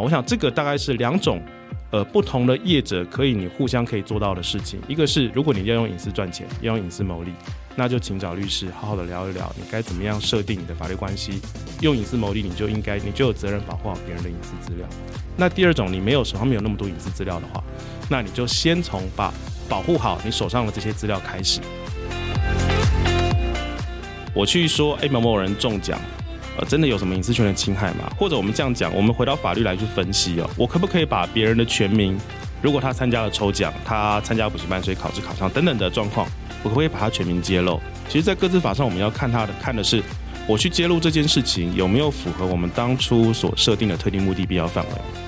我想这个大概是两种。呃，不同的业者可以你互相可以做到的事情，一个是如果你要用隐私赚钱，要用隐私牟利，那就请找律师好好的聊一聊，你该怎么样设定你的法律关系。用隐私牟利，你就应该你就有责任保护好别人的隐私资料。那第二种，你没有手上没有那么多隐私资料的话，那你就先从把保护好你手上的这些资料开始。我去说，哎，某某人中奖。真的有什么隐私权的侵害吗？或者我们这样讲，我们回到法律来去分析哦，我可不可以把别人的全名，如果他参加了抽奖，他参加补习班，所以考试考上等等的状况，我可不可以把他全名揭露？其实，在各自法上，我们要看他的，看的是我去揭露这件事情有没有符合我们当初所设定的特定目的必要范围。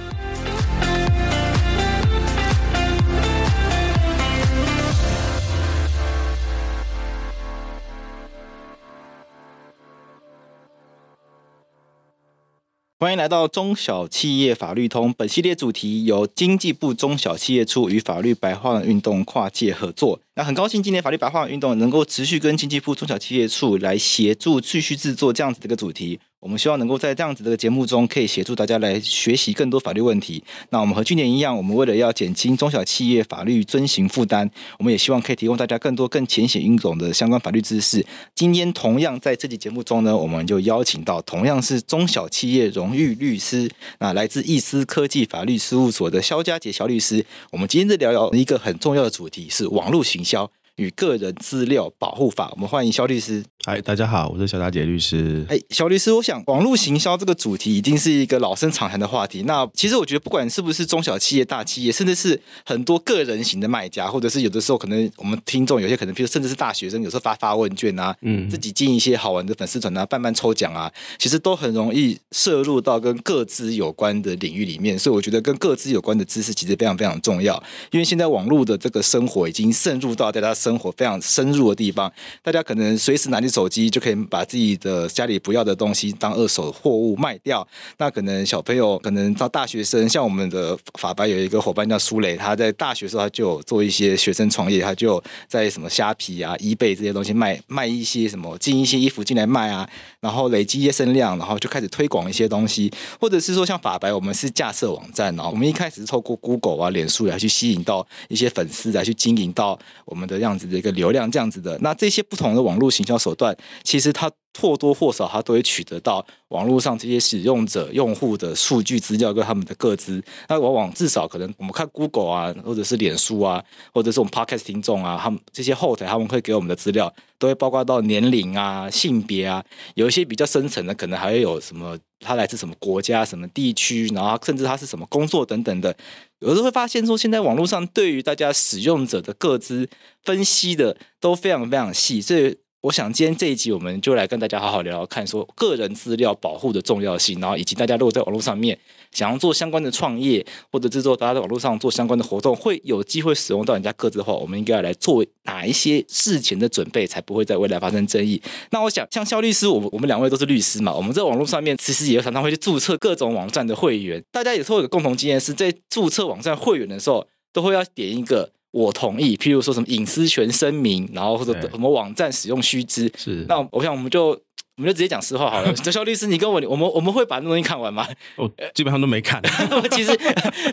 欢迎来到中小企业法律通。本系列主题由经济部中小企业处与法律白话文运动跨界合作。那很高兴今年法律白话文运动能够持续跟经济部中小企业处来协助继续制作这样子的一个主题。我们希望能够在这样子的节目中，可以协助大家来学习更多法律问题。那我们和去年一样，我们为了要减轻中小企业法律遵行负担，我们也希望可以提供大家更多更浅显易懂的相关法律知识。今天同样在这期节目中呢，我们就邀请到同样是中小企业荣誉律师，那来自易思科技法律事务所的肖佳杰肖律师。我们今天在聊聊一个很重要的主题，是网络行销。与个人资料保护法，我们欢迎肖律师。嗨，大家好，我是萧佳杰律师。哎，肖律师，我想网络行销这个主题已经是一个老生常谈的话题。那其实我觉得，不管是不是中小企业、大企业，甚至是很多个人型的卖家，或者是有的时候可能我们听众有些可能，譬如甚至是大学生，有时候发发问卷啊，嗯，自己进一些好玩的粉丝团啊，办办抽奖啊，其实都很容易涉入到跟各自有关的领域里面。所以我觉得跟各自有关的知识其实非常非常重要，因为现在网络的这个生活已经渗入到大家生生活非常深入的地方，大家可能随时拿起手机就可以把自己的家里不要的东西当二手货物卖掉。那可能小朋友，可能到大学生，像我们的法白有一个伙伴叫苏磊，他在大学时候他就有做一些学生创业，他就在什么虾皮啊、eBay 这些东西卖卖一些什么进一些衣服进来卖啊，然后累积一些声量，然后就开始推广一些东西，或者是说像法白，我们是架设网站，然后我们一开始是透过 Google 啊、脸书来去吸引到一些粉丝来去经营到我们的样的一个。流量这样子的，那这些不同的网络行销手段，其实它或多或少，它都会取得到网络上这些使用者、用户的数据资料跟他们的个资。那往往至少可能我们看 Google 啊，或者是脸书啊，或者是我们 Podcast 听众啊，他们这些后台他们会给我们的资料，都会包括到年龄啊、性别啊，有一些比较深层的，可能还会有什么他来自什么国家、什么地区，然后甚至他是什么工作等等的。有时候会发现说，现在网络上对于大家使用者的各自分析的都非常非常细，所以。我想今天这一集我们就来跟大家好好聊聊看，说个人资料保护的重要性，然后以及大家如果在网络上面想要做相关的创业，或者制作大家在网络上做相关的活动，会有机会使用到人家各自的话，我们应该要来做哪一些事前的准备，才不会在未来发生争议。那我想，像肖律师，我我们两位都是律师嘛，我们在网络上面其实也常常会去注册各种网站的会员，大家也是会有共同经验，是在注册网站会员的时候，都会要点一个。我同意，譬如说什么隐私权声明，然后或者什么网站使用须知。是，那我想我们就我们就直接讲实话好了。萧律师，你跟我，我们我们会把那东西看完吗？我基本上都没看。其实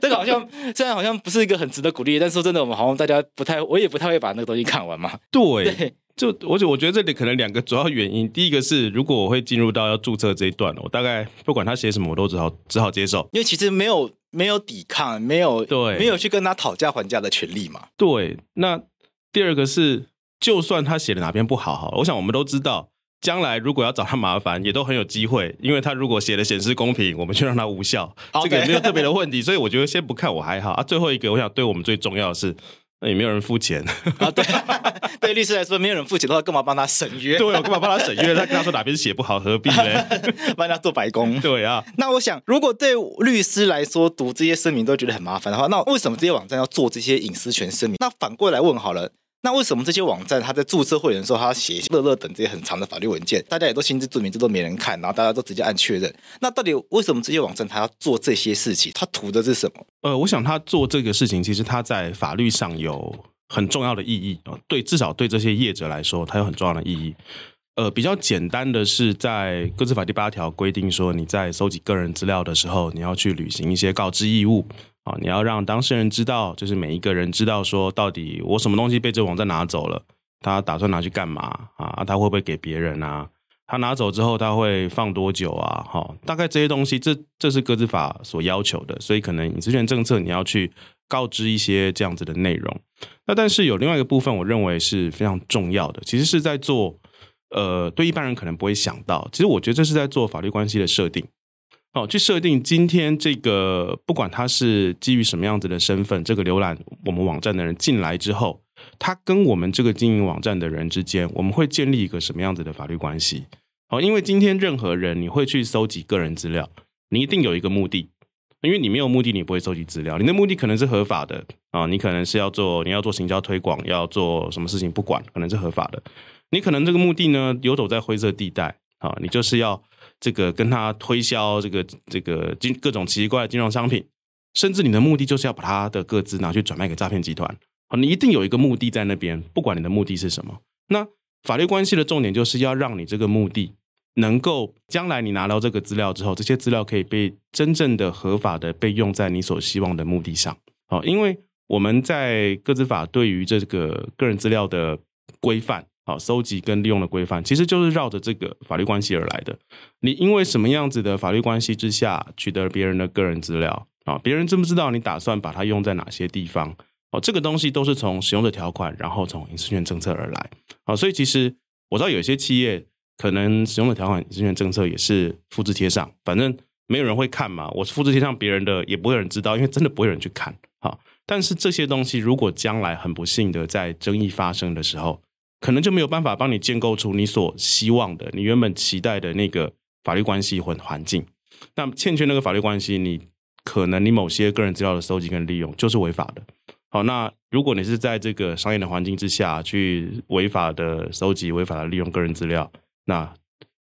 这个好像虽然好像不是一个很值得鼓励，但是说真的，我们好像大家不太，我也不太会把那个东西看完嘛。对，对就我觉我觉得这里可能两个主要原因，第一个是如果我会进入到要注册这一段，我大概不管他写什么，我都只好只好接受，因为其实没有。没有抵抗，没有对，没有去跟他讨价还价的权利嘛？对。那第二个是，就算他写的哪边不好，好，我想我们都知道，将来如果要找他麻烦，也都很有机会。因为他如果写的显示公平，我们就让他无效.这个也没有特别的问题。所以我觉得先不看我还好啊。最后一个，我想对我们最重要的是。那也没有人付钱 啊！对，对律师来说，没有人付钱的话，干嘛帮他审约？对，我干嘛帮他审约？他跟他说哪边写不好，何必呢？帮他做白工。对啊。那我想，如果对律师来说，读这些声明都觉得很麻烦的话，那为什么这些网站要做这些隐私权声明？那反过来问好了。那为什么这些网站他在注册会员的时候，他写乐乐等这些很长的法律文件？大家也都心知肚明，这都没人看，然后大家都直接按确认。那到底为什么这些网站他要做这些事情？他图的是什么？呃，我想他做这个事情，其实他在法律上有很重要的意义啊。对，至少对这些业者来说，它有很重要的意义。呃，比较简单的是在个资法第八条规定说，你在收集个人资料的时候，你要去履行一些告知义务啊，你要让当事人知道，就是每一个人知道说，到底我什么东西被这网站拿走了，他打算拿去干嘛啊？他会不会给别人啊？他拿走之后他会放多久啊？好，大概这些东西，这这是个资法所要求的，所以可能隐私权政策你要去告知一些这样子的内容。那但是有另外一个部分，我认为是非常重要的，其实是在做。呃，对一般人可能不会想到，其实我觉得这是在做法律关系的设定，哦，去设定今天这个不管他是基于什么样子的身份，这个浏览我们网站的人进来之后，他跟我们这个经营网站的人之间，我们会建立一个什么样子的法律关系？哦，因为今天任何人你会去搜集个人资料，你一定有一个目的，因为你没有目的，你不会搜集资料，你的目的可能是合法的啊，你可能是要做你要做行销推广，要做什么事情，不管可能是合法的。你可能这个目的呢，游走在灰色地带啊，你就是要这个跟他推销这个这个金各种奇怪的金融商品，甚至你的目的就是要把他的个资拿去转卖给诈骗集团好，你一定有一个目的在那边，不管你的目的是什么。那法律关系的重点就是要让你这个目的能够将来你拿到这个资料之后，这些资料可以被真正的合法的被用在你所希望的目的上啊，因为我们在个资法对于这个个人资料的规范。好，收集跟利用的规范其实就是绕着这个法律关系而来的。你因为什么样子的法律关系之下取得别人的个人资料啊？别人知不知道你打算把它用在哪些地方？哦，这个东西都是从使用的条款，然后从隐私权政策而来。啊，所以其实我知道有些企业可能使用的条款、隐私权政策也是复制贴上，反正没有人会看嘛。我复制贴上别人的，也不会有人知道，因为真的不会有人去看。好，但是这些东西如果将来很不幸的在争议发生的时候，可能就没有办法帮你建构出你所希望的、你原本期待的那个法律关系或环境。那欠缺那个法律关系，你可能你某些个人资料的收集跟利用就是违法的。好，那如果你是在这个商业的环境之下去违法的收集、违法的利用个人资料，那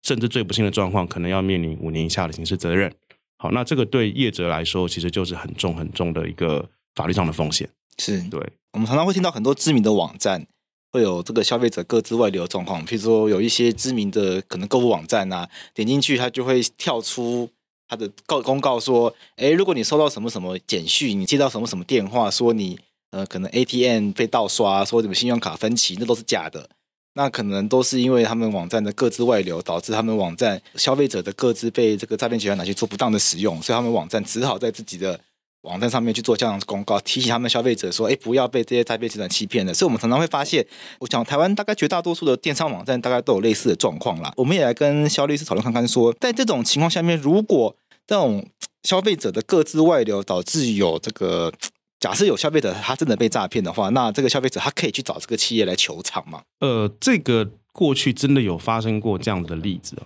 甚至最不幸的状况，可能要面临五年以下的刑事责任。好，那这个对业者来说，其实就是很重很重的一个法律上的风险。是对，我们常常会听到很多知名的网站。会有这个消费者各自外流的状况，譬如说有一些知名的可能购物网站啊，点进去它就会跳出它的告公告说，哎，如果你收到什么什么简讯，你接到什么什么电话，说你呃可能 ATM 被盗刷，说什么信用卡分期，那都是假的，那可能都是因为他们网站的各自外流，导致他们网站消费者的各自被这个诈骗集团拿去做不当的使用，所以他们网站只好在自己的。网站上面去做这样的公告，提醒他们消费者说：“哎，不要被这些诈骗集团欺骗了。”所以，我们常常会发现，我想台湾大概绝大多数的电商网站大概都有类似的状况啦。我们也来跟肖律师讨论看看，说在这种情况下面，如果这种消费者的各自外流导致有这个，假设有消费者他真的被诈骗的话，那这个消费者他可以去找这个企业来求偿吗？呃，这个过去真的有发生过这样的例子。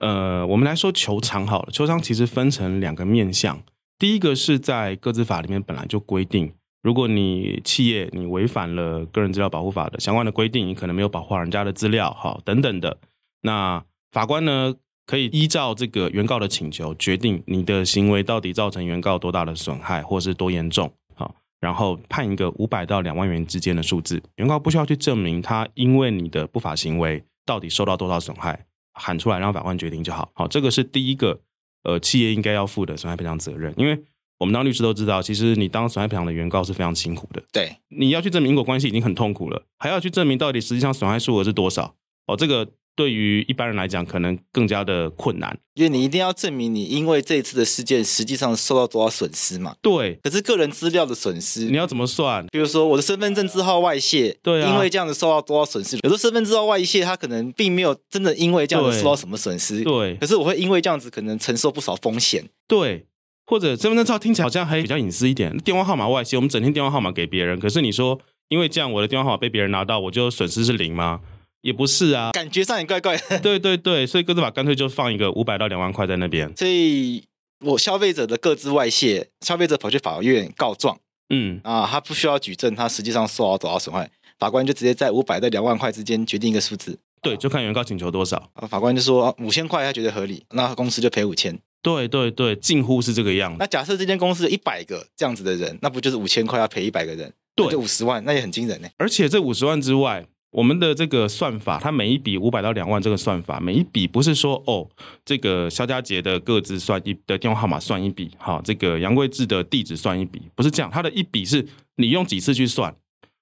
呃，我们来说求偿好了，求偿其实分成两个面向。第一个是在个资法里面本来就规定，如果你企业你违反了个人资料保护法的相关的规定，你可能没有保护好人家的资料，好等等的，那法官呢可以依照这个原告的请求，决定你的行为到底造成原告多大的损害，或是多严重，好，然后判一个五百到两万元之间的数字，原告不需要去证明他因为你的不法行为到底受到多少损害，喊出来让法官决定就好，好，这个是第一个。呃，企业应该要负的损害赔偿责任，因为我们当律师都知道，其实你当损害赔偿的原告是非常辛苦的。对，你要去证明因果关系已经很痛苦了，还要去证明到底实际上损害数额是多少。哦，这个。对于一般人来讲，可能更加的困难，因为你一定要证明你因为这一次的事件，实际上受到多少损失嘛。对，可是个人资料的损失，你要怎么算？比如说我的身份证字号外泄，对啊，因为这样子受到多少损失？有的身份证字号外泄，他可能并没有真的因为这样子受到什么损失，对。可是我会因为这样子可能承受不少风险，对。或者身份证字号听起来好像还比较隐私一点，电话号码外泄，我们整天电话号码给别人，可是你说因为这样我的电话号码被别人拿到，我就损失是零吗？也不是啊，感觉上也怪怪的。对对对，所以各自法干脆就放一个五百到两万块在那边。所以我消费者的各自外泄，消费者跑去法院告状，嗯啊，他不需要举证，他实际上受到多少损害，法官就直接在五百到两万块之间决定一个数字。对，就看原告请求多少。啊，法官就说五千块他觉得合理，那公司就赔五千。对对对，近乎是这个样子。那假设这间公司一百个这样子的人，那不就是五千块要赔一百个人？对，就五十万，那也很惊人呢。而且这五十万之外。我们的这个算法，它每一笔五百到两万这个算法，每一笔不是说哦，这个肖家杰的个资算一的电话号码算一笔，好，这个杨贵志的地址算一笔，不是这样，它的一笔是你用几次去算。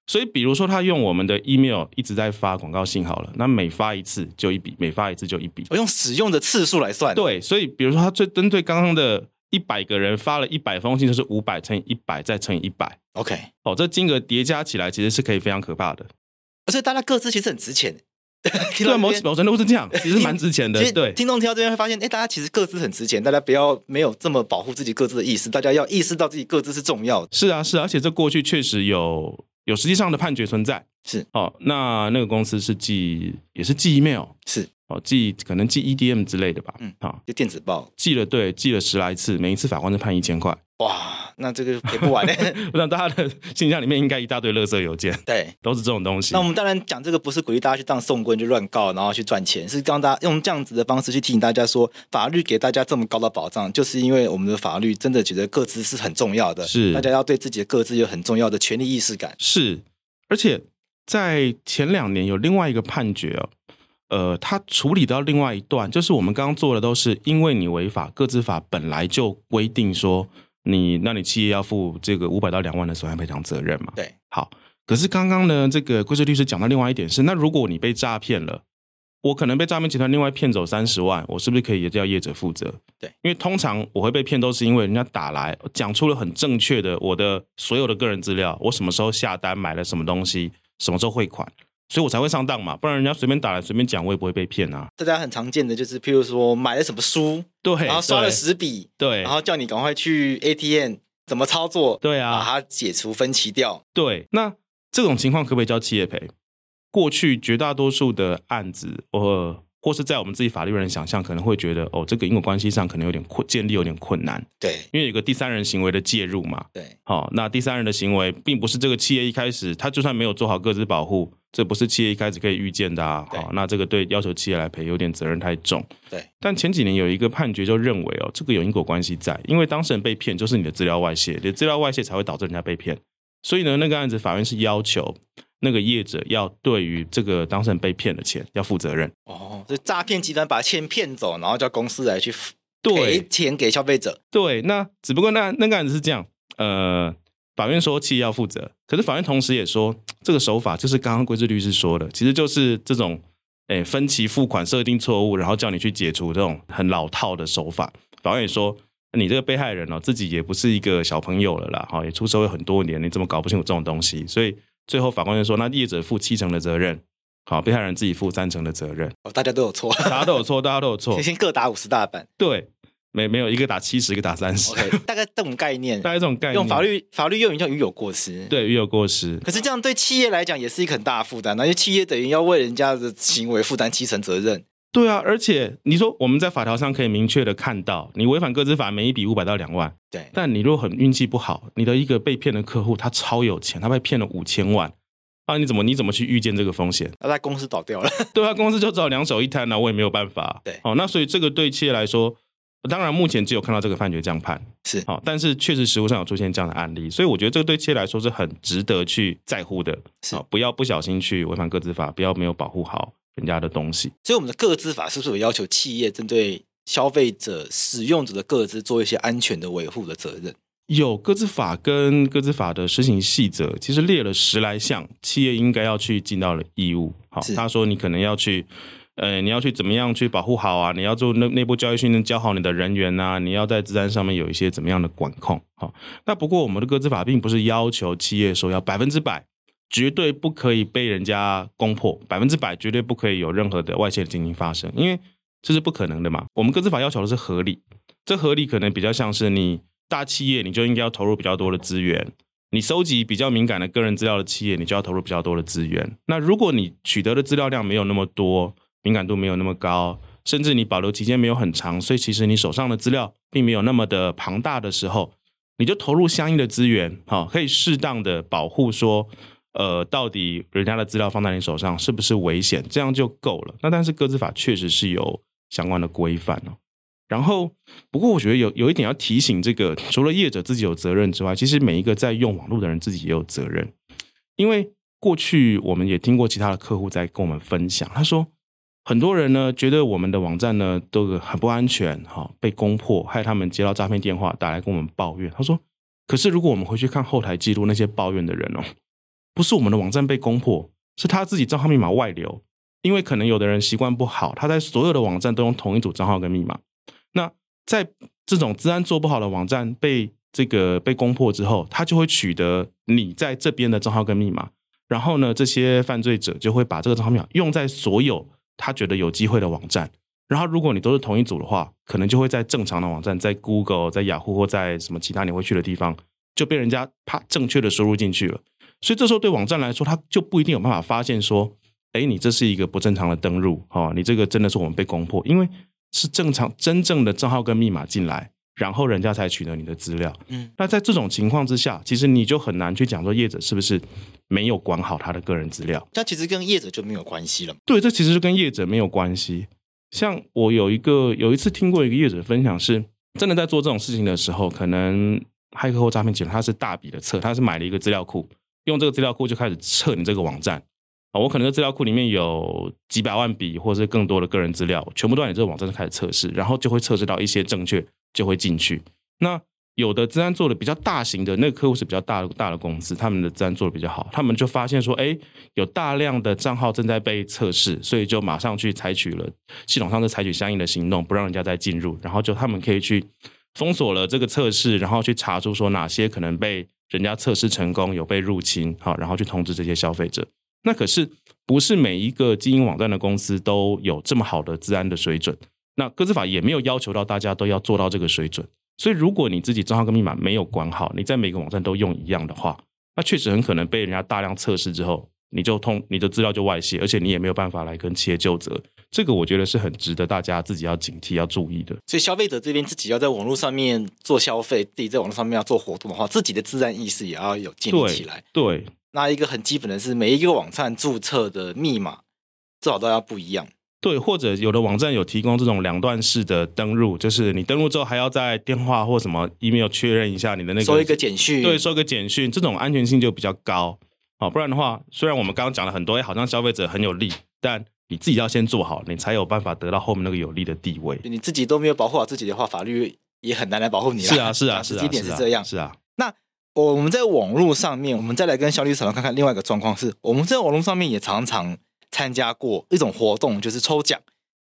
所以，比如说他用我们的 email 一直在发广告信好了，那每发一次就一笔，每发一次就一笔。我用使用的次数来算。对，所以比如说他最针对刚刚的一百个人发了一百封信，就是五百乘以一百再乘以一百。OK，哦，这金额叠加起来其实是可以非常可怕的。而且大家各自其实很值钱。对，某某程度是这样，其实蛮值钱的。对，听众听到这边会发现，哎，大家其实各自很值钱，大家不要没有这么保护自己各自的意思，大家要意识到自己各自是重要的。是啊，是啊，而且这过去确实有。有实际上的判决存在，是哦，那那个公司是寄，也是寄 email，是哦，寄可能寄 EDM 之类的吧，嗯，好，就电子报寄了，对，寄了十来次，每一次法官都判一千块，哇，那这个赔不完呢。我想大家的信箱里面应该一大堆垃圾邮件，对，都是这种东西。那我们当然讲这个不是鼓励大家去当送棍，就乱告，然后去赚钱，是让大家用这样子的方式去提醒大家说，法律给大家这么高的保障，就是因为我们的法律真的觉得各自是很重要的，是大家要对自己的各自有很重要的权利意识感，是。而且在前两年有另外一个判决哦，呃，他处理到另外一段，就是我们刚刚做的都是因为你违法，各自法本来就规定说你，那你企业要负这个五百到两万的损害赔偿责任嘛。对，好，可是刚刚呢，这个贵智律师讲到另外一点是，那如果你被诈骗了，我可能被诈骗集团另外骗走三十万，我是不是可以也叫业者负责？对，因为通常我会被骗，都是因为人家打来讲出了很正确的我的所有的个人资料，我什么时候下单买了什么东西，什么时候汇款，所以我才会上当嘛。不然人家随便打来随便讲，我也不会被骗啊。大家很常见的就是，譬如说买了什么书，对，然后刷了十笔，对，然后叫你赶快去 ATM 怎么操作，对啊，把它解除分歧掉。对，那这种情况可不可以叫企业赔？过去绝大多数的案子，我。或是在我们自己法律人想象，可能会觉得哦，这个因果关系上可能有点困，建立有点困难。对，因为有个第三人行为的介入嘛。对，好、哦，那第三人的行为并不是这个企业一开始，他就算没有做好各自保护，这不是企业一开始可以预见的啊。好、哦，那这个对要求企业来赔有点责任太重。对，但前几年有一个判决就认为哦，这个有因果关系在，因为当事人被骗就是你的资料外泄，你的资料外泄才会导致人家被骗，所以呢，那个案子法院是要求。那个业者要对于这个当事人被骗的钱要负责任哦，所以诈骗集团把钱骗走，然后叫公司来去赔钱给消费者。对，那只不过那那个案子是这样，呃，法院说企业要负责，可是法院同时也说 这个手法就是刚刚桂智律师说的，其实就是这种诶分期付款设定错误，然后叫你去解除这种很老套的手法。法院也说你这个被害人哦，自己也不是一个小朋友了啦，哈，也出社会很多年，你怎么搞不清楚这种东西？所以。最后法官就说：“那业者负七成的责任，好，被害人自己负三成的责任。哦，大家都有错，大家都有错，大家都有错，先各打五十大板。对，没没有一个打七十，一个打三十。Okay, 大概这种概念，大概这种概念，用法律法律用语叫鱼有过失。对，鱼有过失。可是这样对企业来讲也是一个很大的负担，那些企业等于要为人家的行为负担七成责任。”对啊，而且你说我们在法条上可以明确的看到，你违反个资法每一笔五百到两万。对，但你如果很运气不好，你的一个被骗的客户他超有钱，他被骗了五千万，啊，你怎么你怎么去预见这个风险？那他公司倒掉了。对啊，公司就只好两手一摊了，我也没有办法。对，哦，那所以这个对企业来说，当然目前只有看到这个判决这样判是，好，但是确实实务上有出现这样的案例，所以我觉得这个对企业来说是很值得去在乎的。是，不要不小心去违反个资法，不要没有保护好。人家的东西，所以我们的个资法是不是有要求企业针对消费者、使用者的个资做一些安全的维护的责任？有个资法跟个资法的施行细则，其实列了十来项，企业应该要去尽到的义务。好，他说你可能要去，呃，你要去怎么样去保护好啊？你要做内内部教育训练，教好你的人员啊？你要在资安上面有一些怎么样的管控？好，那不过我们的个资法并不是要求企业说要百分之百。绝对不可以被人家攻破，百分之百绝对不可以有任何的外泄的情形发生，因为这是不可能的嘛。我们个资法要求的是合理，这合理可能比较像是你大企业，你就应该要投入比较多的资源；你收集比较敏感的个人资料的企业，你就要投入比较多的资源。那如果你取得的资料量没有那么多，敏感度没有那么高，甚至你保留期间没有很长，所以其实你手上的资料并没有那么的庞大的时候，你就投入相应的资源，好，可以适当的保护说。呃，到底人家的资料放在你手上是不是危险？这样就够了。那但是个资法确实是有相关的规范哦。然后，不过我觉得有有一点要提醒，这个除了业者自己有责任之外，其实每一个在用网络的人自己也有责任。因为过去我们也听过其他的客户在跟我们分享，他说很多人呢觉得我们的网站呢都很不安全，哈，被攻破，害他们接到诈骗电话打来跟我们抱怨。他说，可是如果我们回去看后台记录，那些抱怨的人哦，不是我们的网站被攻破，是他自己账号密码外流，因为可能有的人习惯不好，他在所有的网站都用同一组账号跟密码。那在这种资安做不好的网站被这个被攻破之后，他就会取得你在这边的账号跟密码。然后呢，这些犯罪者就会把这个账号密码用在所有他觉得有机会的网站。然后，如果你都是同一组的话，可能就会在正常的网站，在 Google、在雅虎或在什么其他你会去的地方，就被人家啪正确的输入进去了。所以这时候对网站来说，他就不一定有办法发现说，哎，你这是一个不正常的登入，哦，你这个真的是我们被攻破，因为是正常真正的账号跟密码进来。然后人家才取得你的资料，嗯，那在这种情况之下，其实你就很难去讲说业者是不是没有管好他的个人资料。那其实跟业者就没有关系了。对，这其实是跟业者没有关系。像我有一个有一次听过一个业者分享，是真的在做这种事情的时候，可能骇客或诈骗集团他是大笔的测，他是买了一个资料库，用这个资料库就开始测你这个网站啊。我可能在资料库里面有几百万笔或者是更多的个人资料，全部都在你这个网站上开始测试，然后就会测试到一些正确。就会进去。那有的治安做的比较大型的那个客户是比较大的大的公司，他们的治安做的比较好，他们就发现说，哎，有大量的账号正在被测试，所以就马上去采取了系统上就采取相应的行动，不让人家再进入，然后就他们可以去封锁了这个测试，然后去查出说哪些可能被人家测试成功有被入侵，好，然后去通知这些消费者。那可是不是每一个经营网站的公司都有这么好的治安的水准。那个资法也没有要求到大家都要做到这个水准，所以如果你自己账号跟密码没有管好，你在每个网站都用一样的话，那确实很可能被人家大量测试之后，你就通你的资料就外泄，而且你也没有办法来跟企业就责。这个我觉得是很值得大家自己要警惕、要注意的。所以消费者这边自己要在网络上面做消费，自己在网络上面要做活动的话，自己的自然意识也要有建立起来。对，对，那一个很基本的是，每一个网站注册的密码最好都要不一样。对，或者有的网站有提供这种两段式的登录，就是你登录之后还要在电话或什么 email 确认一下你的那个收一个简讯，对，收一个简讯，这种安全性就比较高。好，不然的话，虽然我们刚刚讲了很多，哎，好像消费者很有利，但你自己要先做好，你才有办法得到后面那个有利的地位。你自己都没有保护好自己的话，法律也很难来保护你了。是啊，是啊，是啊，是这样。是啊，那我们在网络上面，我们再来跟萧律师讨论看看另外一个状况是，我们在网络上面也常常参加过一种活动，就是抽奖。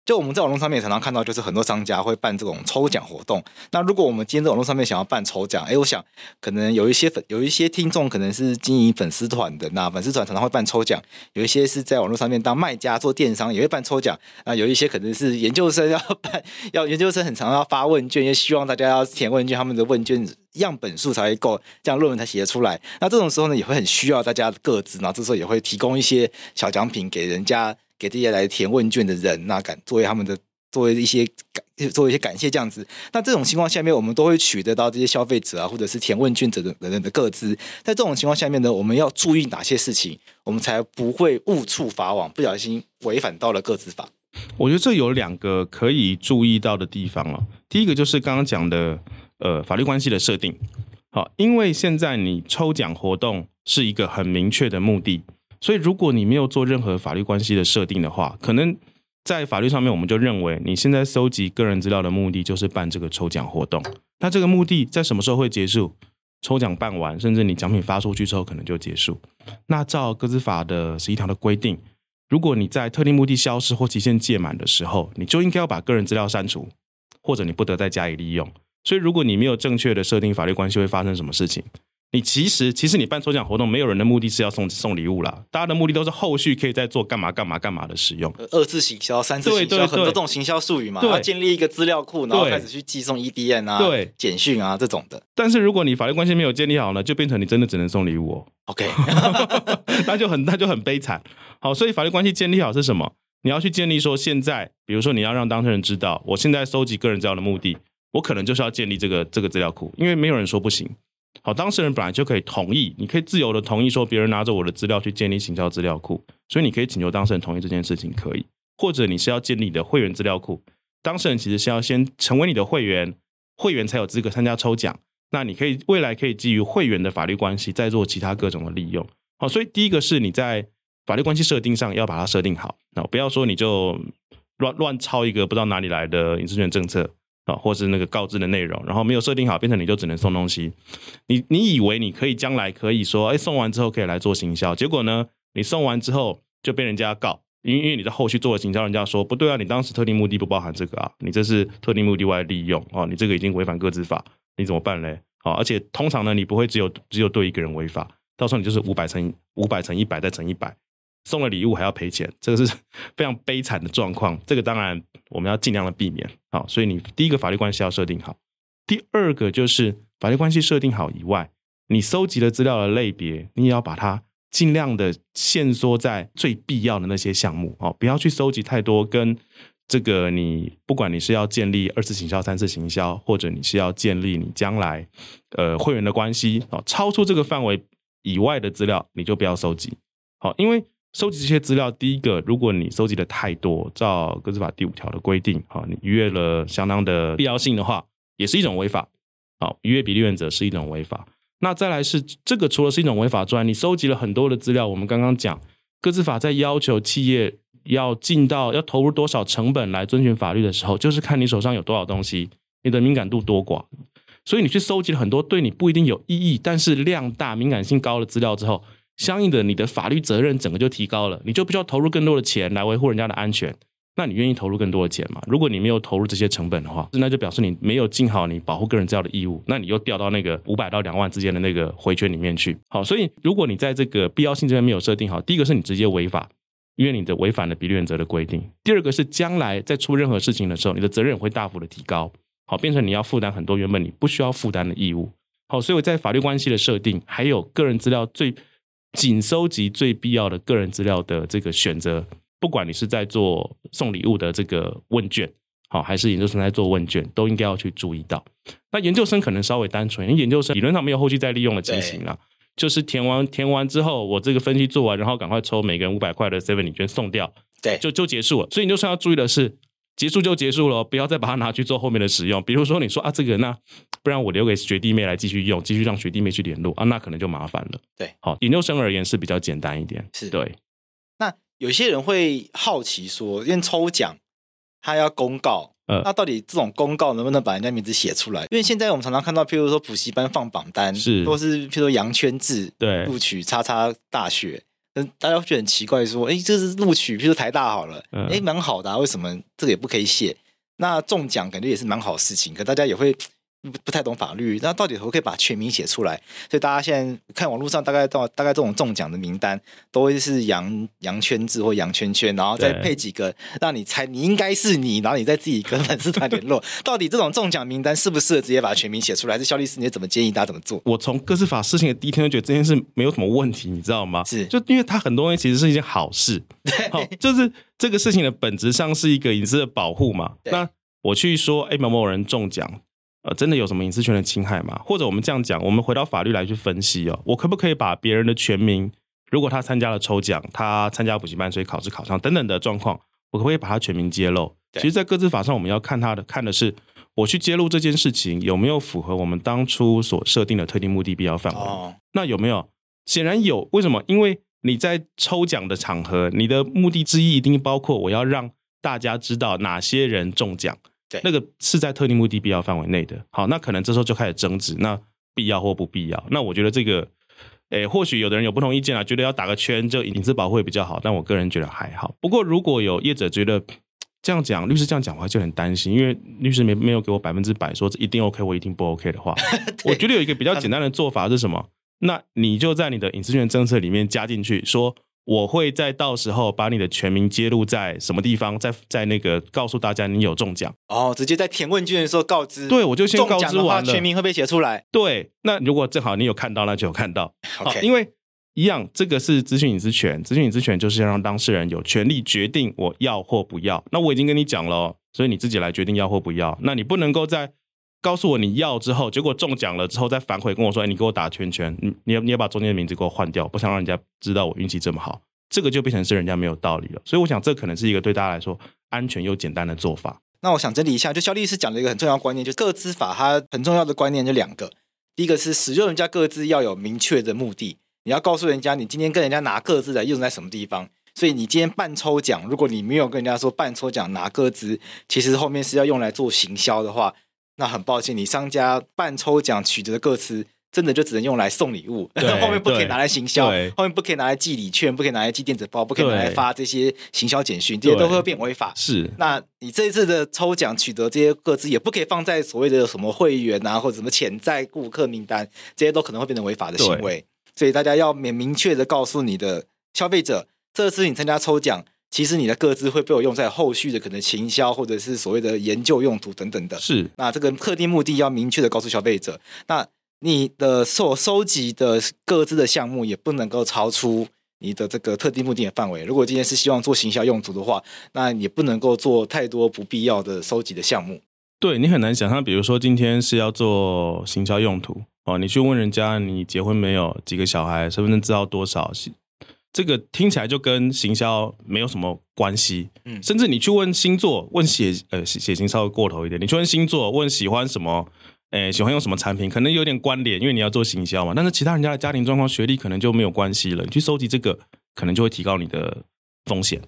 就我们在网络上面常常看到，就是很多商家会办这种抽奖活动。那如果我们今天在网络上面想要办抽奖，哎，我想可能有一些粉，有一些听众可能是经营粉丝团的，那粉丝团常常会办抽奖；有一些是在网络上面当卖家做电商，也会办抽奖。那有一些可能是研究生要办，要研究生很常要发问卷，也希望大家要填问卷，他们的问卷样本数才会够，这样论文才写得出来。那这种时候呢，也会很需要大家的个资，然后这时候也会提供一些小奖品给人家。给这些来填问卷的人，那感作为他们的作为一些感作为一些感谢这样子。那这种情况下面，我们都会取得到这些消费者啊，或者是填问卷者的人的个资。在这种情况下面呢，我们要注意哪些事情，我们才不会误触法网，不小心违反到了个资法？我觉得这有两个可以注意到的地方哦。第一个就是刚刚讲的呃法律关系的设定，好，因为现在你抽奖活动是一个很明确的目的。所以，如果你没有做任何法律关系的设定的话，可能在法律上面，我们就认为你现在收集个人资料的目的就是办这个抽奖活动。那这个目的在什么时候会结束？抽奖办完，甚至你奖品发出去之后，可能就结束。那照个资法的十一条的规定，如果你在特定目的消失或期限届满的时候，你就应该要把个人资料删除，或者你不得再加以利用。所以，如果你没有正确的设定法律关系，会发生什么事情？你其实，其实你办抽奖活动，没有人的目的是要送送礼物啦，大家的目的都是后续可以再做干嘛干嘛干嘛的使用。二次行销、三次行销，对对对，很多这种行销术语嘛，要建立一个资料库，然后开始去寄送 EDN 啊、对简讯啊这种的。但是如果你法律关系没有建立好呢，就变成你真的只能送礼物哦。OK，那就很那就很悲惨。好，所以法律关系建立好是什么？你要去建立说，现在比如说你要让当事人知道，我现在收集个人资料的目的，我可能就是要建立这个这个资料库，因为没有人说不行。好，当事人本来就可以同意，你可以自由的同意说别人拿着我的资料去建立行销资料库，所以你可以请求当事人同意这件事情可以，或者你是要建立你的会员资料库，当事人其实是要先成为你的会员，会员才有资格参加抽奖，那你可以未来可以基于会员的法律关系再做其他各种的利用，好，所以第一个是你在法律关系设定上要把它设定好，那不要说你就乱乱抄一个不知道哪里来的隐私权政策啊，或是那个告知的内容，然后没有设定好，变成你就只能送东西。你你以为你可以将来可以说，哎，送完之后可以来做行销，结果呢，你送完之后就被人家告。因为因为你在后续做了行销，人家说不对啊，你当时特定目的不包含这个啊，你这是特定目的外利用哦，你这个已经违反个资法，你怎么办嘞？啊，而且通常呢，你不会只有只有对一个人违法，到时候你就是五百乘五百乘一百再乘一百，送了礼物还要赔钱，这个是 非常悲惨的状况。这个当然我们要尽量的避免。好，所以你第一个法律关系要设定好，第二个就是法律关系设定好以外，你收集的资料的类别，你也要把它。尽量的限缩在最必要的那些项目哦，不要去收集太多跟这个你不管你是要建立二次行销、三次行销，或者你是要建立你将来呃会员的关系哦，超出这个范围以外的资料你就不要收集。好，因为收集这些资料，第一个，如果你收集的太多，照个资法第五条的规定，好，你逾越了相当的必要性的话，也是一种违法。好，逾越比例原则是一种违法。那再来是这个，除了是一种违法之外，你收集了很多的资料。我们刚刚讲，个资法在要求企业要尽到要投入多少成本来遵循法律的时候，就是看你手上有多少东西，你的敏感度多寡。所以你去收集了很多对你不一定有意义，但是量大、敏感性高的资料之后，相应的你的法律责任整个就提高了，你就必须要投入更多的钱来维护人家的安全。那你愿意投入更多的钱吗？如果你没有投入这些成本的话，那就表示你没有尽好你保护个人资料的义务，那你又掉到那个五百到两万之间的那个回圈里面去。好，所以如果你在这个必要性这边没有设定好，第一个是你直接违法，因为你的违反了比例原则的规定；第二个是将来在出任何事情的时候，你的责任会大幅的提高，好，变成你要负担很多原本你不需要负担的义务。好，所以我在法律关系的设定，还有个人资料最仅收集最必要的个人资料的这个选择。不管你是在做送礼物的这个问卷，好，还是研究生在做问卷，都应该要去注意到。那研究生可能稍微单纯，因为研究生理论上没有后续再利用的情形了，就是填完填完之后，我这个分析做完，然后赶快抽每个人五百块的 seven 礼券送掉，对，就就结束了。所以研究生要注意的是，结束就结束了，不要再把它拿去做后面的使用。比如说你说啊，这个那 不然我留给学弟妹来继续用，继续让学弟妹去联络啊，那可能就麻烦了。对，好，研究生而言是比较简单一点，是对。那有些人会好奇说，因为抽奖他要公告，呃，那到底这种公告能不能把人家名字写出来？因为现在我们常常看到，譬如说补习班放榜单，是，或是譬如说羊圈制，对，录取叉叉大学，嗯，大家会觉得很奇怪，说，哎，这是录取，譬如说台大好了，哎，蛮好的啊，为什么这个也不可以写？那中奖感觉也是蛮好的事情，可大家也会。不不太懂法律，那到底可不可以把全名写出来？所以大家现在看网络上大概到大概这种中奖的名单，都会是羊羊圈字或羊圈圈，然后再配几个让你猜你应该是你，然后你再自己跟粉丝团联络。到底这种中奖名单适不适合直接把全名写出来？还是萧律师你怎么建议大家怎么做？我从各自法事情的第一天就觉得这件事没有什么问题，你知道吗？是，就因为它很多东西其实是一件好事，好，就是这个事情的本质上是一个隐私的保护嘛。那我去说，哎，某某人中奖。呃，真的有什么隐私权的侵害吗？或者我们这样讲，我们回到法律来去分析哦，我可不可以把别人的全名，如果他参加了抽奖，他参加补习班，所以考试考上等等的状况，我可不可以把他全名揭露？其实，在各自法上，我们要看他的，看的是我去揭露这件事情有没有符合我们当初所设定的特定目的必要范围。哦，那有没有？显然有。为什么？因为你在抽奖的场合，你的目的之一一定包括我要让大家知道哪些人中奖。那个是在特定目的必要范围内的，好，那可能这时候就开始争执，那必要或不必要？那我觉得这个，诶，或许有的人有不同意见啊，觉得要打个圈，就隐私保护会比较好，但我个人觉得还好。不过如果有业者觉得这样讲，律师这样讲，我还就很担心，因为律师没没有给我百分之百说这一定 OK，我一定不 OK 的话，我觉得有一个比较简单的做法是什么？那你就在你的隐私权政策里面加进去说。我会在到时候把你的全名揭露在什么地方，在在那个告诉大家你有中奖哦，直接在填问卷的时候告知。对，我就先告知完了。全名会被写出来。对，那如果正好你有看到，那就有看到。OK，因为一样，这个是咨询隐私权，咨询隐私权就是要让当事人有权利决定我要或不要。那我已经跟你讲了，所以你自己来决定要或不要。那你不能够在。告诉我你要之后，结果中奖了之后再反悔跟我说：“哎，你给我打圈圈，你你要你要把中间的名字给我换掉，不想让人家知道我运气这么好。”这个就变成是人家没有道理了。所以我想，这可能是一个对大家来说安全又简单的做法。那我想整理一下，就肖律师讲了一个很重要观念，就是个资法它很重要的观念就两个：第一个是使用人家个资要有明确的目的；你要告诉人家你今天跟人家拿个资来用在什么地方。所以你今天办抽奖，如果你没有跟人家说办抽奖拿个资，其实后面是要用来做行销的话，那很抱歉，你商家办抽奖取得的个资，真的就只能用来送礼物，后面不可以拿来行销，后面不可以拿来寄礼券，不可以拿来寄电子包，不可以拿来发这些行销简讯，这些都会变违法。是，那你这一次的抽奖取得这些个资，也不可以放在所谓的什么会员啊，或者什么潜在顾客名单，这些都可能会变成违法的行为。所以大家要明明确的告诉你的消费者。这次你参加抽奖，其实你的个资会被我用在后续的可能行销或者是所谓的研究用途等等的。是，那这个特定目的要明确的告诉消费者。那你的所收集的各自的项目也不能够超出你的这个特定目的的范围。如果今天是希望做行销用途的话，那也不能够做太多不必要的收集的项目。对，你很难想象，比如说今天是要做行销用途哦，你去问人家你结婚没有，几个小孩，身份证字号多少？这个听起来就跟行销没有什么关系，嗯，甚至你去问星座，问血呃血型稍微过头一点，你去问星座，问喜欢什么，诶，喜欢用什么产品，可能有点关联，因为你要做行销嘛。但是其他人家的家庭状况、学历可能就没有关系了。你去收集这个，可能就会提高你的风险。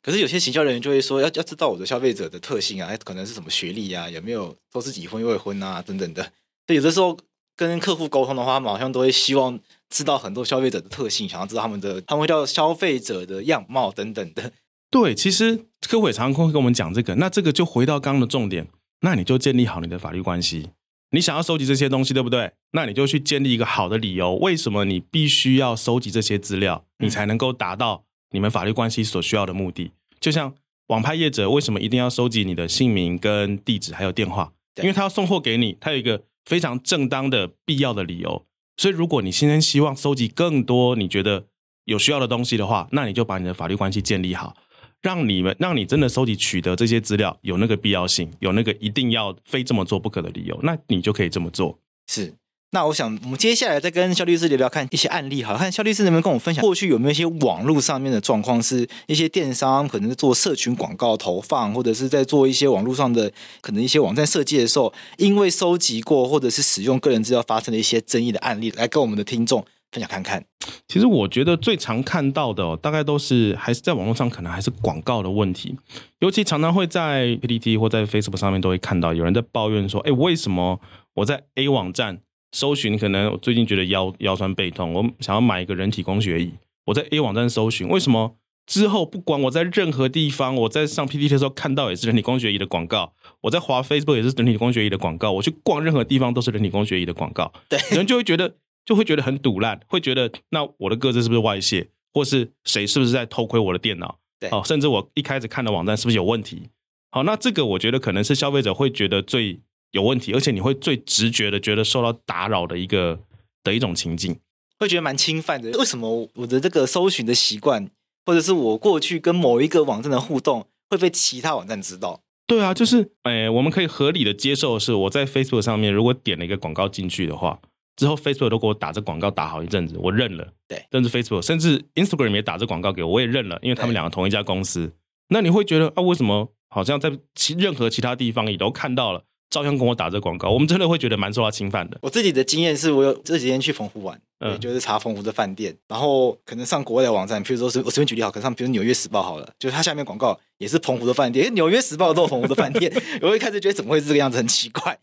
可是有些行销人员就会说，要要知道我的消费者的特性啊，可能是什么学历啊，有没有都是已婚未婚啊等等的。所以有的时候跟客户沟通的话，他们好像都会希望。知道很多消费者的特性，想要知道他们的，他们会叫消费者的样貌等等的。对，其实客户也常常会跟我们讲这个。那这个就回到刚刚的重点，那你就建立好你的法律关系。你想要收集这些东西，对不对？那你就去建立一个好的理由，为什么你必须要收集这些资料，你才能够达到你们法律关系所需要的目的。就像网拍业者为什么一定要收集你的姓名、跟地址还有电话？因为他要送货给你，他有一个非常正当的必要的理由。所以，如果你今天希望收集更多你觉得有需要的东西的话，那你就把你的法律关系建立好，让你们让你真的收集取得这些资料有那个必要性，有那个一定要非这么做不可的理由，那你就可以这么做。是。那我想，我们接下来再跟肖律师聊聊看一些案例，好，看肖律师能不能跟我分享过去有没有一些网络上面的状况，是一些电商可能在做社群广告投放，或者是在做一些网络上的可能一些网站设计的时候，因为收集过或者是使用个人资料发生的一些争议的案例，来跟我们的听众分享看看。其实我觉得最常看到的，大概都是还是在网络上，可能还是广告的问题，尤其常常会在 PPT 或在 Facebook 上面都会看到有人在抱怨说，哎，为什么我在 A 网站搜寻可能我最近觉得腰腰酸背痛，我想要买一个人体工学椅。我在 A 网站搜寻，为什么之后不管我在任何地方，我在上 PPT 的时候看到也是人体工学椅的广告，我在滑 Facebook 也是人体工学椅的广告，我去逛任何地方都是人体工学椅的广告。对，人就会觉得就会觉得很堵烂，会觉得那我的个子是不是外泄，或是谁是不是在偷窥我的电脑？对，哦，甚至我一开始看的网站是不是有问题？好，那这个我觉得可能是消费者会觉得最。有问题，而且你会最直觉的觉得受到打扰的一个的一种情境，会觉得蛮侵犯的。为什么我的这个搜寻的习惯，或者是我过去跟某一个网站的互动，会被其他网站知道？对啊，就是，哎，我们可以合理的接受的是，我在 Facebook 上面如果点了一个广告进去的话，之后 Facebook 都给我打这广告打好一阵子，我认了。对，甚至 Facebook，甚至 Instagram 也打这广告给我，我也认了，因为他们两个同一家公司。那你会觉得啊，为什么好像在其任何其他地方也都看到了？照样跟我打这广告，我们真的会觉得蛮受到侵犯的。我自己的经验是我有这几天去澎湖玩，嗯，就是查澎湖的饭店，然后可能上国外的网站，譬如说是我随便举例好，可能上比如《纽约时报》好了，就是它下面广告也是澎湖的饭店，《纽约时报》都有澎湖的饭店，我一开始觉得怎么会是这个样子，很奇怪。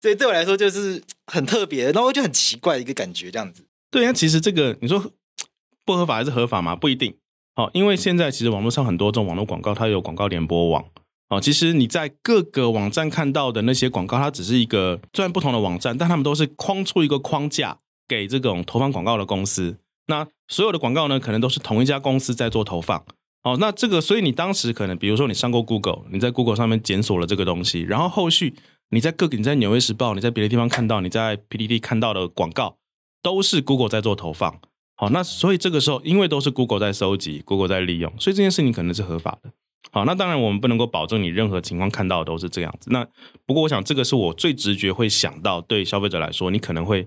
所以对我来说就是很特别，然后就很奇怪的一个感觉，这样子。对啊，其实这个你说不合法还是合法吗？不一定。好，因为现在其实网络上很多这种网络广告，它有广告联播网。哦，其实你在各个网站看到的那些广告，它只是一个虽然不同的网站，但他们都是框出一个框架给这种投放广告的公司。那所有的广告呢，可能都是同一家公司在做投放。哦，那这个，所以你当时可能，比如说你上过 Google，你在 Google 上面检索了这个东西，然后后续你在各个你在纽约时报，你在别的地方看到，你在 PDD 看到的广告，都是 Google 在做投放。好，那所以这个时候，因为都是 Google 在收集，Google 在利用，所以这件事情可能是合法的。好，那当然我们不能够保证你任何情况看到的都是这样子。那不过我想这个是我最直觉会想到，对消费者来说，你可能会，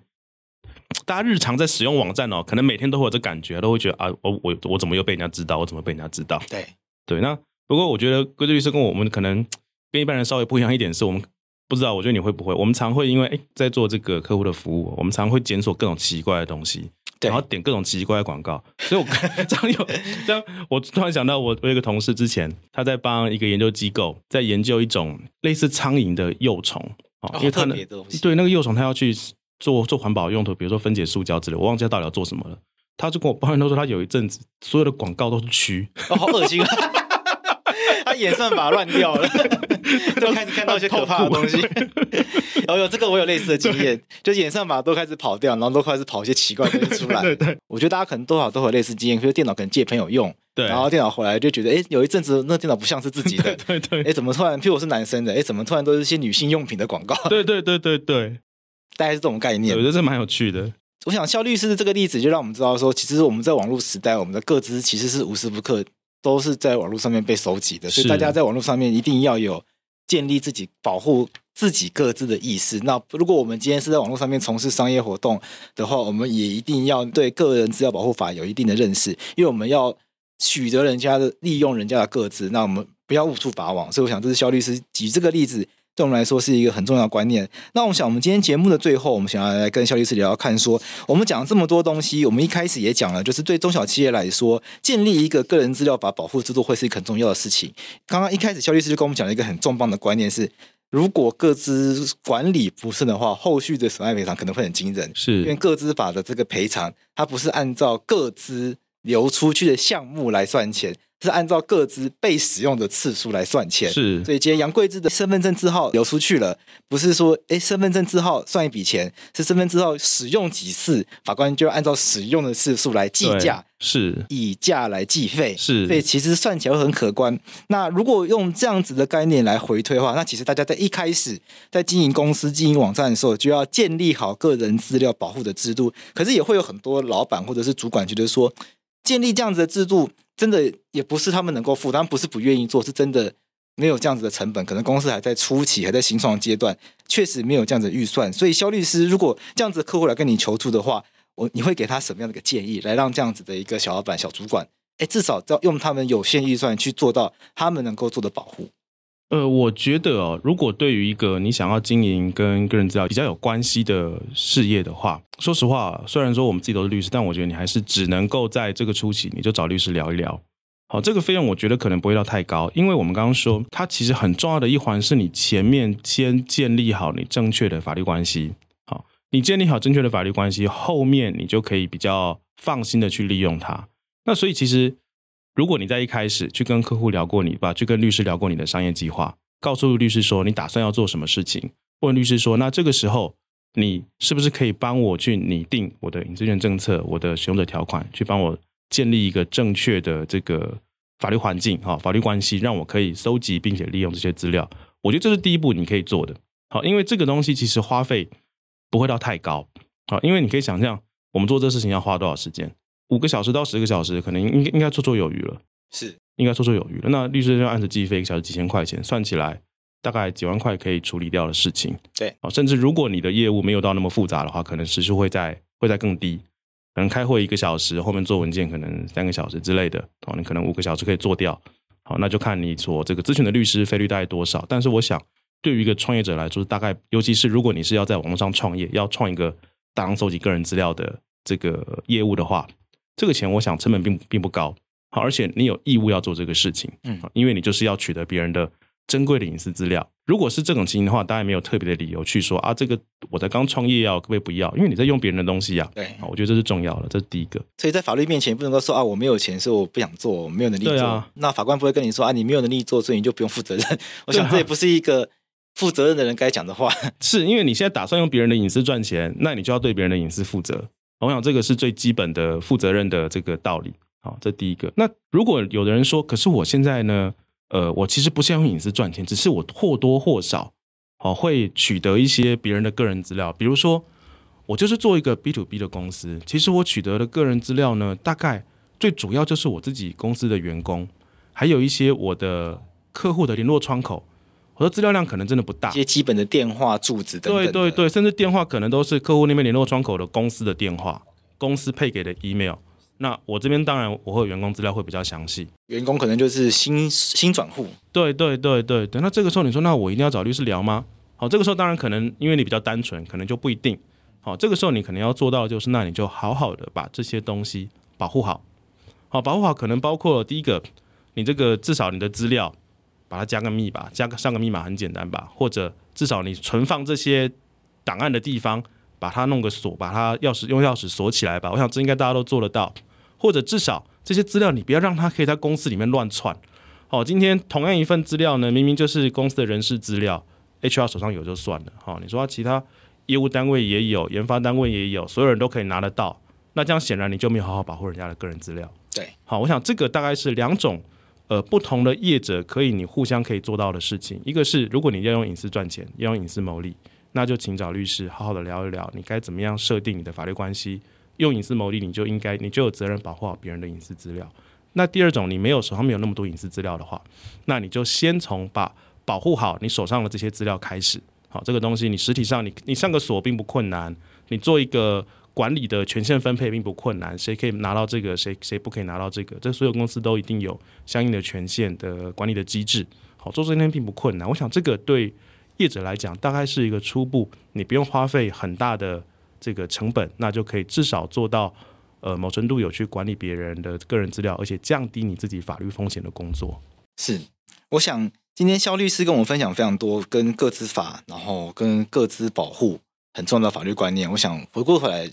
大家日常在使用网站哦，可能每天都会有这感觉，都会觉得啊，我我我怎么又被人家知道？我怎么被人家知道？对对。那不过我觉得贵志律师跟我们可能跟一般人稍微不一样一点，是我们不知道，我觉得你会不会？我们常会因为哎在做这个客户的服务，我们常会检索各种奇怪的东西。然后点各种奇奇怪怪广告。所以我 这样有这样，我突然想到我，我我有一个同事之前他在帮一个研究机构在研究一种类似苍蝇的幼虫哦，因为他呢对那个幼虫他要去做做环保用途，比如说分解塑胶之类，我忘记他到底要做什么了。他就跟我抱怨，他说他有一阵子所有的广告都是蛆，哦，好恶心啊！他演算法乱掉了，就开始看到一些可怕的东西。然后有这个，我有类似的经验，就演算法都开始跑掉，然后都开始跑一些奇怪的东西出来。对对，我觉得大家可能多少都有类似经验，比如电脑可能借朋友用，对，然后电脑回来就觉得，哎，有一阵子那电脑不像是自己的，对对，哎，怎么突然？譬如我是男生的，哎，怎么突然都是一些女性用品的广告？对对对对对，大概是这种概念。我觉得这蛮有趣的。我想肖律师的这个例子，就让我们知道说，其实我们在网络时代，我们的各自其实是无时不刻都是在网络上面被收集的，所以大家在网络上面一定要有建立自己保护自己各自的意识。那如果我们今天是在网络上面从事商业活动的话，我们也一定要对个人资料保护法有一定的认识，因为我们要取得人家的利用人家的个资，那我们不要误触法网。所以我想，这是肖律师举这个例子。对我们来说是一个很重要的观念。那我们想，我们今天节目的最后，我们想要来跟肖律师聊聊看，说我们讲了这么多东西，我们一开始也讲了，就是对中小企业来说，建立一个个人资料法保护制度会是一个很重要的事情。刚刚一开始，肖律师就跟我们讲了一个很重磅的观念是，如果各资管理不慎的话，后续的损害赔偿可能会很惊人。是因为各资法的这个赔偿，它不是按照各资流出去的项目来算钱。是按照各自被使用的次数来算钱，是。所以今天杨贵志的身份证字号流出去了，不是说哎身份证字号算一笔钱，是身份证字号使用几次，法官就按照使用的次数来计价，是以价来计费，是。所以其实算起来会很可观。那如果用这样子的概念来回推的话，那其实大家在一开始在经营公司、经营网站的时候，就要建立好个人资料保护的制度。可是也会有很多老板或者是主管觉得说，建立这样子的制度。真的也不是他们能够负担，不是不愿意做，是真的没有这样子的成本。可能公司还在初期，还在形创阶段，确实没有这样子的预算。所以，肖律师，如果这样子的客户来跟你求助的话，我你会给他什么样的一个建议，来让这样子的一个小老板、小主管，哎，至少要用他们有限预算去做到他们能够做的保护。呃，我觉得哦，如果对于一个你想要经营跟个人资料比较有关系的事业的话，说实话，虽然说我们自己都是律师，但我觉得你还是只能够在这个初期，你就找律师聊一聊。好，这个费用我觉得可能不会到太高，因为我们刚刚说，它其实很重要的一环是你前面先建立好你正确的法律关系。好，你建立好正确的法律关系，后面你就可以比较放心的去利用它。那所以其实。如果你在一开始去跟客户聊过你吧，去跟律师聊过你的商业计划，告诉律师说你打算要做什么事情，问律师说，那这个时候你是不是可以帮我去拟定我的隐私权政策，我的使用者条款，去帮我建立一个正确的这个法律环境，哈，法律关系，让我可以收集并且利用这些资料。我觉得这是第一步你可以做的，好，因为这个东西其实花费不会到太高，好，因为你可以想象我们做这事情要花多少时间。五个小时到十个小时，可能应该应该绰绰有余了。是，应该绰绰有余了。那律师就按时计费，一个小时几千块钱，算起来大概几万块可以处理掉的事情。对，哦，甚至如果你的业务没有到那么复杂的话，可能时数会在会在更低。可能开会一个小时，后面做文件可能三个小时之类的。哦，你可能五个小时可以做掉。好，那就看你所这个咨询的律师费率大概多少。但是我想，对于一个创业者来说，大概尤其是如果你是要在网络上创业，要创一个大量收集个人资料的这个业务的话。这个钱我想成本并并不高，好，而且你有义务要做这个事情，嗯，因为你就是要取得别人的珍贵的隐私资料。如果是这种情形的话，当然没有特别的理由去说啊，这个我在刚创业要可不可以不要？因为你在用别人的东西呀，对，我觉得这是重要的，这是第一个。所以在法律面前不能够说啊，我没有钱，所以我不想做，我没有能力做。那法官不会跟你说啊，你没有能力做，所以你就不用负责任。我想这也不是一个负责任的人该讲的话。是因为你现在打算用别人的隐私赚钱，那你就要对别人的隐私负责。我想这个是最基本的负责任的这个道理，好，这第一个。那如果有的人说，可是我现在呢，呃，我其实不是要用隐私赚钱，只是我或多或少，哦，会取得一些别人的个人资料。比如说，我就是做一个 B to B 的公司，其实我取得的个人资料呢，大概最主要就是我自己公司的员工，还有一些我的客户的联络窗口。我说资料量可能真的不大，一些基本的电话、住址等等。对对对，甚至电话可能都是客户那边联络窗口的公司的电话，公司配给的 email。那我这边当然我会有员工资料会比较详细，员工可能就是新新转户。对对对对对，那这个时候你说，那我一定要找律师聊吗？好，这个时候当然可能因为你比较单纯，可能就不一定。好，这个时候你可能要做到的就是，那你就好好的把这些东西保护好。好，保护好可能包括第一个，你这个至少你的资料把它加个密吧，加个上个密码很简单吧？或者至少你存放这些档案的地方，把它弄个锁，把它钥匙用钥匙锁起来吧。我想这应该大家都做得到。或者至少这些资料你不要让它可以在公司里面乱窜。好，今天同样一份资料呢，明明就是公司的人事资料，HR 手上有就算了。好，你说其他业务单位也有，研发单位也有，所有人都可以拿得到，那这样显然你就没有好好保护人家的个人资料。对，好，我想这个大概是两种呃不同的业者可以你互相可以做到的事情。一个是如果你要用隐私赚钱，要用隐私牟利，那就请找律师好好的聊一聊，你该怎么样设定你的法律关系。用隐私牟利，你就应该你就有责任保护好别人的隐私资料。那第二种，你没有手上没有那么多隐私资料的话，那你就先从把保护好你手上的这些资料开始。好，这个东西你实体上你你上个锁并不困难，你做一个管理的权限分配并不困难，谁可以拿到这个，谁谁不可以拿到这个，这所有公司都一定有相应的权限的管理的机制。好，做这些并不困难。我想这个对业者来讲，大概是一个初步，你不用花费很大的这个成本，那就可以至少做到。呃，某程度有去管理别人的个人资料，而且降低你自己法律风险的工作。是，我想今天肖律师跟我们分享非常多跟个资法，然后跟个资保护很重要的法律观念。我想回过头来，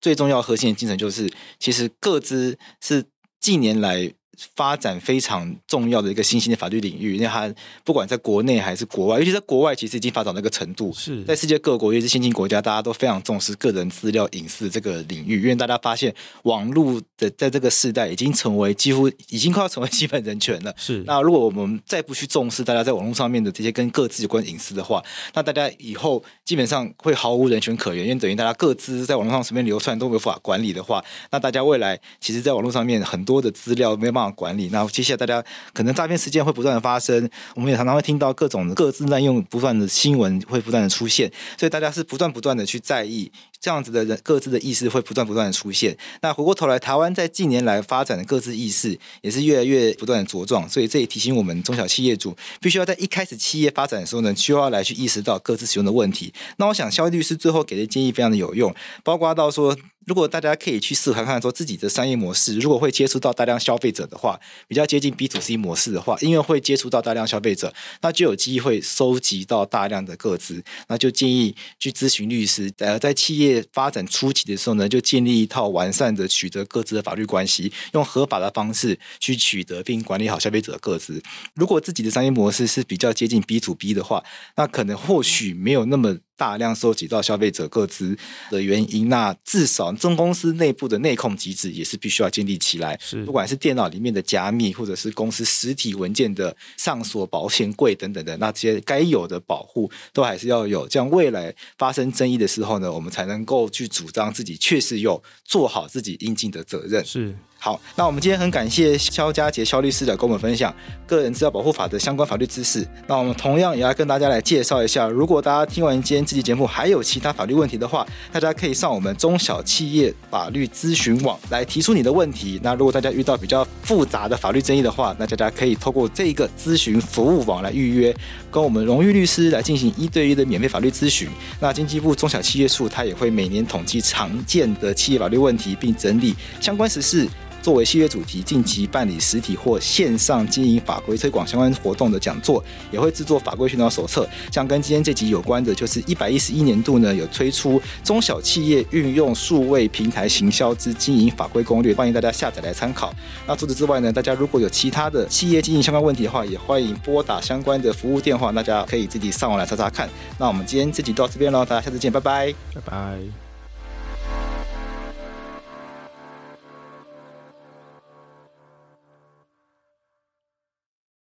最重要核心的精神就是，其实各自是近年来。发展非常重要的一个新兴的法律领域，因为它不管在国内还是国外，尤其在国外，其实已经发展到一个程度。是在世界各国，尤其是先进国家，大家都非常重视个人资料隐私这个领域，因为大家发现网络的在这个时代已经成为几乎已经快要成为基本人权了。是那如果我们再不去重视大家在网络上面的这些跟各自有关隐私的话，那大家以后基本上会毫无人权可言，因为等于大家各自在网络上随便流窜都没有法管理的话，那大家未来其实在网络上面很多的资料没有办法管理，那接下来。大家可能诈骗事件会不断的发生，我们也常常会听到各种各自滥用不断的新闻会不断的出现，所以大家是不断不断的去在意这样子的人各自的意识会不断不断的出现。那回过头来，台湾在近年来发展的各自意识也是越来越不断的茁壮，所以这也提醒我们中小企业主必须要在一开始企业发展的时候呢，需要来去意识到各自使用的问题。那我想肖律师最后给的建议非常的有用，包括到说。如果大家可以去试看看，说自己的商业模式，如果会接触到大量消费者的话，比较接近 B to C 模式的话，因为会接触到大量消费者，那就有机会收集到大量的个资，那就建议去咨询律师。呃，在企业发展初期的时候呢，就建立一套完善的取得各自的法律关系，用合法的方式去取得并管理好消费者的各自。如果自己的商业模式是比较接近 B to B 的话，那可能或许没有那么。大量收集到消费者各资的原因，那至少中公司内部的内控机制也是必须要建立起来。是，不管是电脑里面的加密，或者是公司实体文件的上锁、保险柜等等的，那这些该有的保护都还是要有。这样未来发生争议的时候呢，我们才能够去主张自己确实有做好自己应尽的责任。是。好，那我们今天很感谢肖家杰肖律师来跟我们分享个人资料保护法的相关法律知识。那我们同样也要跟大家来介绍一下，如果大家听完今天这期节目还有其他法律问题的话，大家可以上我们中小企业法律咨询网来提出你的问题。那如果大家遇到比较复杂的法律争议的话，那大家可以透过这个咨询服务网来预约，跟我们荣誉律师来进行一对一的免费法律咨询。那经济部中小企业处它也会每年统计常见的企业法律问题，并整理相关时事。作为系列主题，近期办理实体或线上经营法规推广相关活动的讲座，也会制作法规宣导手册。像跟今天这集有关的，就是一百一十一年度呢，有推出中小企业运用数位平台行销之经营法规攻略，欢迎大家下载来参考。那除此之外呢，大家如果有其他的企业经营相关问题的话，也欢迎拨打相关的服务电话，大家可以自己上网来查查看。那我们今天这集到这边喽，大家下次见，拜拜，拜拜。